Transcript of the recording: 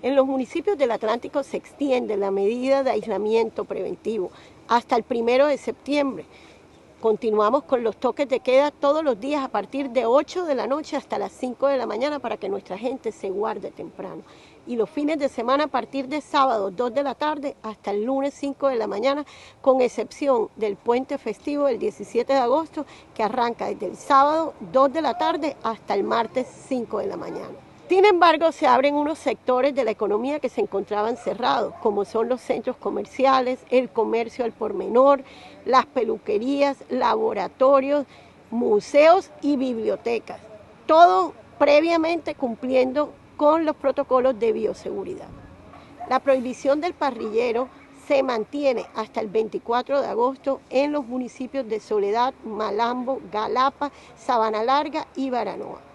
En los municipios del Atlántico se extiende la medida de aislamiento preventivo hasta el primero de septiembre. Continuamos con los toques de queda todos los días a partir de 8 de la noche hasta las 5 de la mañana para que nuestra gente se guarde temprano. Y los fines de semana a partir de sábado 2 de la tarde hasta el lunes 5 de la mañana, con excepción del puente festivo del 17 de agosto que arranca desde el sábado 2 de la tarde hasta el martes 5 de la mañana. Sin embargo, se abren unos sectores de la economía que se encontraban cerrados, como son los centros comerciales, el comercio al por menor, las peluquerías, laboratorios, museos y bibliotecas. Todo previamente cumpliendo con los protocolos de bioseguridad. La prohibición del parrillero se mantiene hasta el 24 de agosto en los municipios de Soledad, Malambo, Galapa, Sabana Larga y Baranoa.